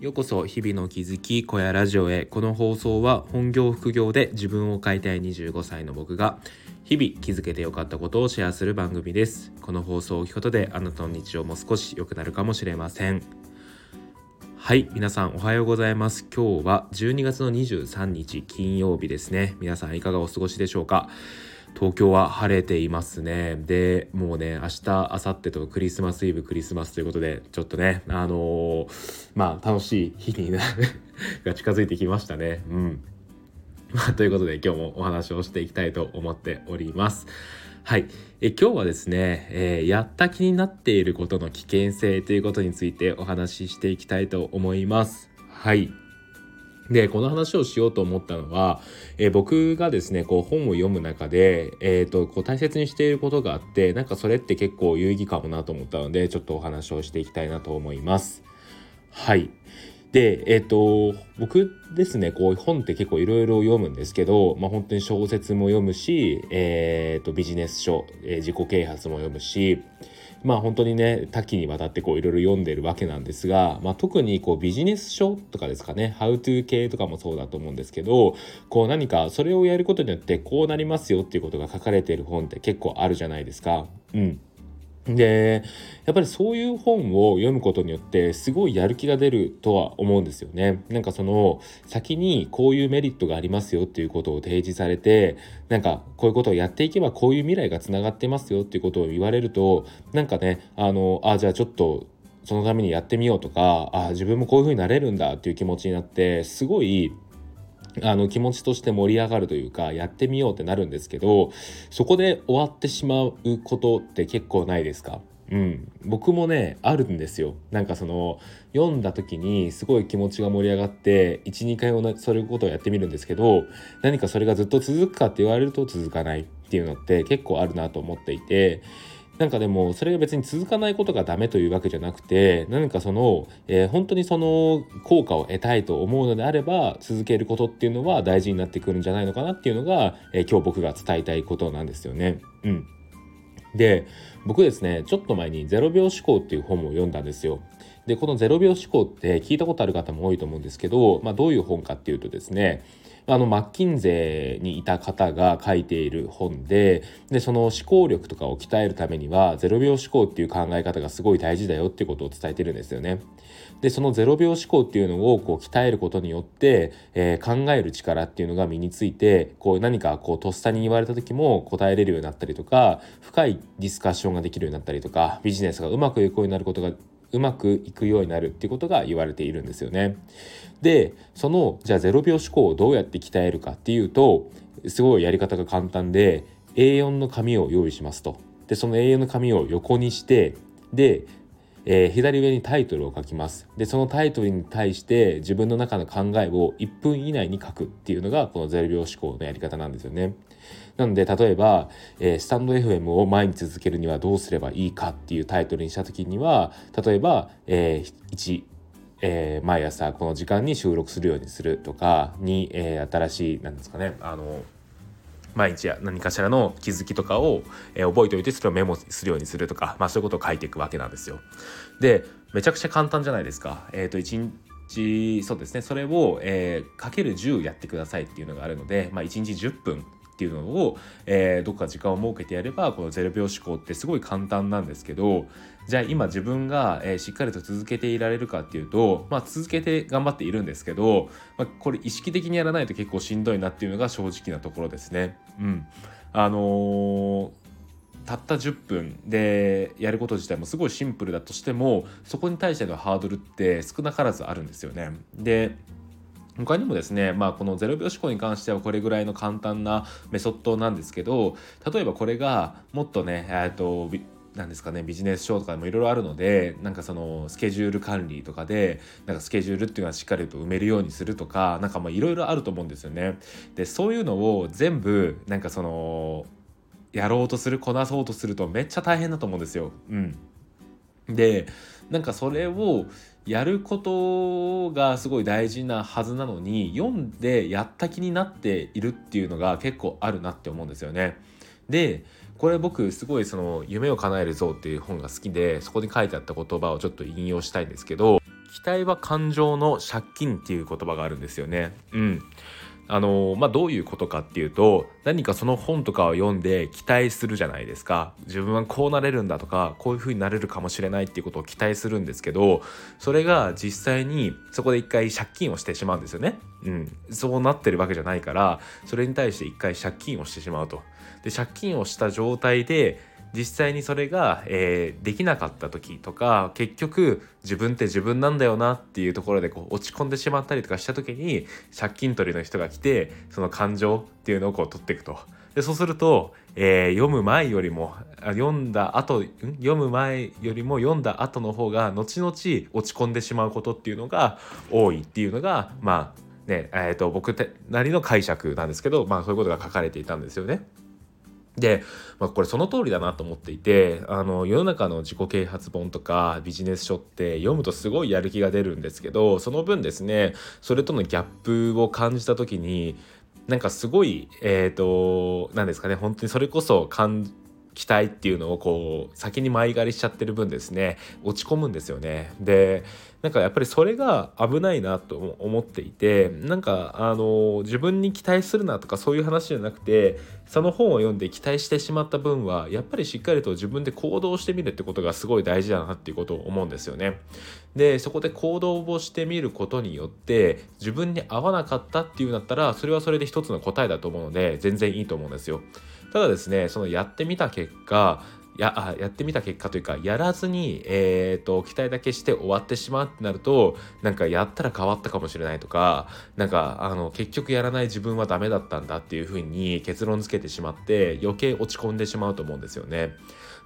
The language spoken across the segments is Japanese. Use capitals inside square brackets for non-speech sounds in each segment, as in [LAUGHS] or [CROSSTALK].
ようこそ日々の気づき小屋ラジオへ。この放送は本業副業で自分を変えたい25歳の僕が日々気づけてよかったことをシェアする番組です。この放送を聞くことであなたの日常も少し良くなるかもしれません。はい皆さんおはようございます。今日は12月の23日金曜日ですね。皆さんいかがお過ごしでしょうか？東京は晴れていますね。で、もうね、明日、明後日とクリスマスイブ、クリスマスということで、ちょっとね、あのー、まあ、楽しい日にな [LAUGHS] が近づいてきましたね。うん。まあ、ということで、今日もお話をしていきたいと思っております。はい。え今日はですね、えー、やった気になっていることの危険性ということについてお話ししていきたいと思います。はい。で、この話をしようと思ったのは、えー、僕がですね、こう本を読む中で、えっ、ー、と、こう大切にしていることがあって、なんかそれって結構有意義かもなと思ったので、ちょっとお話をしていきたいなと思います。はい。で、えっ、ー、と、僕ですね、こう本って結構いろいろ読むんですけど、まあ本当に小説も読むし、えっ、と、ビジネス書、え自己啓発も読むし、まあ本当にね多岐にわたってこういろいろ読んでるわけなんですが、まあ、特にこうビジネス書とかですかね How to 系とかもそうだと思うんですけどこう何かそれをやることによってこうなりますよっていうことが書かれている本って結構あるじゃないですか。うんでやっぱりそういう本を読むことによってすごいやる気が出るとは思うんですよね。なんかその先にこういうメリットがありますよっていうことを提示されてなんかこういうことをやっていけばこういう未来がつながってますよっていうことを言われるとなんかねあのあじゃあちょっとそのためにやってみようとかあ自分もこういう風になれるんだっていう気持ちになってすごいあの気持ちとして盛り上がるというかやってみようってなるんですけどそこで終わってしまうことって結構ないですか？うん、僕もねあるんですよ。なんかその読んだ時にすごい気持ちが盛り上がって12回同じそういうことをやってみるんですけど何かそれがずっと続くかって言われると続かないっていうのって結構あるなと思っていてなんかでもそれが別に続かないことがダメというわけじゃなくて何かその、えー、本当にその効果を得たいと思うのであれば続けることっていうのは大事になってくるんじゃないのかなっていうのが、えー、今日僕が伝えたいことなんですよね。うん、で僕ですねちょっと前に「0秒思考」っていう本を読んだんですよ。でこの0秒思考って聞いたことある方も多いと思うんですけど、まあ、どういう本かっていうとですねあのマッキンゼーにいた方が書いている本ででその思考力とかを鍛えるためには0秒思考っていう考え方がすごい大事だよっていうことを伝えてるんですよね。でその0秒思考っていうのをこう鍛えることによって、えー、考える力っていうのが身についてこう何かこうとっさに言われた時も答えれるようになったりとか深いディスカッションができるようになったりとかビジネスがうまくいくようになることがうまくいくようになるっていうことが言われているんですよね。でそのじゃあ0秒思考をどうやって鍛えるかっていうとすごいやり方が簡単で A4 の紙を用意しますと。でその A4 の紙を横にしてでえー、左上にタイトルを書きます。でそのタイトルに対して自分の中の考えを1分以内に書くっていうのがこの0秒思考のやり方なんですよね。なので例えば、えー、スタンド FM を毎日続けるにはどうすればいいかっていうタイトルにした時には例えば、えー、1えー、毎朝この時間に収録するようにするとかに、え、新しい何ですかねあの毎日何かしらの気づきとかを、えー、覚えておいてそれをメモするようにするとか、まあ、そういうことを書いていくわけなんですよ。でめちゃくちゃ簡単じゃないですか。えっ、ー、と1日そうですねそれを、えー、かける10やってくださいっていうのがあるので、まあ、1日10分っていうのを、えー、どっか時間を設けてやればこの0秒思考ってすごい簡単なんですけどじゃあ今自分が、えー、しっかりと続けていられるかっていうと、まあ、続けて頑張っているんですけど、まあ、これ意識的にやらないと結構しんどいなっていうのが正直なところですね。うん、あのーたった10分でやること自体もすごいシンプルだとしてもそこに対してのハードルって少なからずあるんですよね。で他にもですね、まあ、この0秒思考に関してはこれぐらいの簡単なメソッドなんですけど例えばこれがもっとね、えーと、なんですかねビジネス書とかでもいろいろあるのでなんかそのスケジュール管理とかでなんかスケジュールっていうのはしっかりと埋めるようにするとかなんかいろいろあると思うんですよね。でそういうのを全部なんかそのやろうとするこなそうとするとめっちゃ大変だと思うんですよ。うん、でなんかそれをやることがすごい大事なはずなのに読んでやった気になっているっていうのが結構あるなって思うんですよね。でこれ僕すごいその「夢を叶えるぞ」っていう本が好きでそこに書いてあった言葉をちょっと引用したいんですけど期待は感情の借金っていう言葉があるんですよね。うんあのまあ、どういうことかっていうと何かその本とかを読んで期待するじゃないですか。自分はこうなれるんだとかこういう風になれるかもしれないっていうことを期待するんですけどそれが実際にそこで一回借金をしてしまうんですよね、うん、そうなってるわけじゃないからそれに対して一回借金をしてしまうと。で借金をした状態で実際にそれが、えー、できなかった時とか結局自分って自分なんだよなっていうところでこう落ち込んでしまったりとかした時に借金取りの人が来てその感情っていうのをこう取っていくと。でそうすると、えー、読む前よりも読んだ後読む前よりも読んだ後の方が後々落ち込んでしまうことっていうのが多いっていうのがまあねえー、と僕なりの解釈なんですけど、まあ、そういうことが書かれていたんですよね。で、まあ、これその通りだなと思っていてあの世の中の自己啓発本とかビジネス書って読むとすごいやる気が出るんですけどその分ですねそれとのギャップを感じた時になんかすごいえっ、ー、と何ですかね本当にそれこそ感期待っていうのをこう先に前借りしちゃってる分ですね落ち込むんですよね。でなんかやっぱりそれが危ないなと思っていてなんかあの自分に期待するなとかそういう話じゃなくてその本を読んで期待してしまった分はやっぱりしっかりと自分で行動してみるってことがすごい大事だなっていうことを思うんですよね。でそこで行動をしてみることによって自分に合わなかったっていうんだったらそれはそれで一つの答えだと思うので全然いいと思うんですよ。ただですねそのやってみた結果ややってみた結果というかやらずに、えーと、期待だけして終わってしまうってなるとなんかやったら変わったかもしれないとかなんかあの結局やらない自分はダメだったんだっていうふうに結論付けてしまって余計落ち込んでしまうと思うんですよね。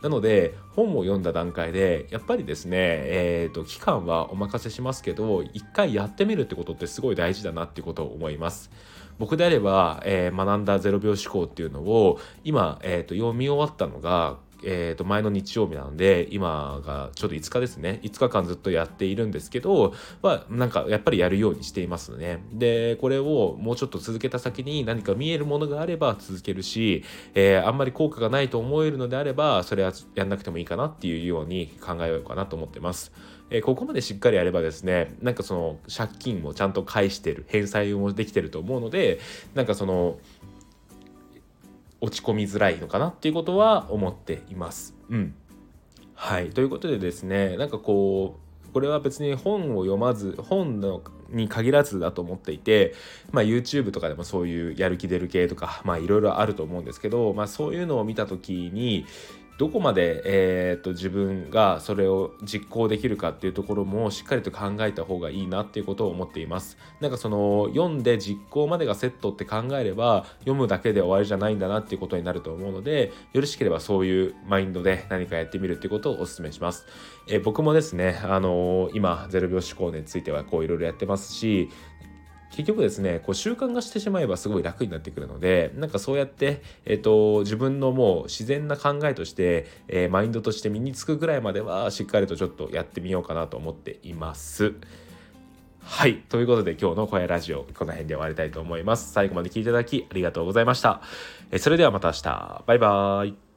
なので本を読んだ段階でやっぱりですね、えーと、期間はお任せしますけど一回やってみるってことってすごい大事だなっていうことを思います。僕であれば、えー、学んだ0秒思考っていうのを今、えーと読み終わったのがえー、と前の日曜日なので今がちょうど5日ですね。5日間ずっとやっているんですけどはなんかやっぱりやるようにしていますね。でこれをもうちょっと続けた先に何か見えるものがあれば続けるし、えー、あんまり効果がないと思えるのであればそれはやんなくてもいいかなっていうように考えようかなと思ってます。えー、ここまでしっかりやればですねなんかその借金もちゃんと返してる返済もできてると思うのでなんかその落ち込みづらいのかなっていうことは思っています。うん、はいということでですねなんかこうこれは別に本を読まず本のに限らずだと思っていて、まあ、YouTube とかでもそういうやる気出る系とかまあいろいろあると思うんですけど、まあ、そういうのを見た時にどこまで、えーと、自分がそれを実行できるかっていうところもしっかりと考えた方がいいなっていうことを思っています。なんかその読んで実行までがセットって考えれば読むだけで終わりじゃないんだなっていうことになると思うのでよろしければそういうマインドで何かやってみるっていうことをお勧めします。えー、僕もですね、あのー、今0秒思考についてはこういろいろやってますし結局ですねこう習慣がしてしまえばすごい楽になってくるのでなんかそうやって、えーと、自分のもう自然な考えとして、えー、マインドとして身につくぐらいまではしっかりとちょっとやってみようかなと思っています。はい。ということで今日の声ラジオこの辺で終わりたいと思います。最後まで聞いていただきありがとうございました。えそれではまた明日。バイバーイ。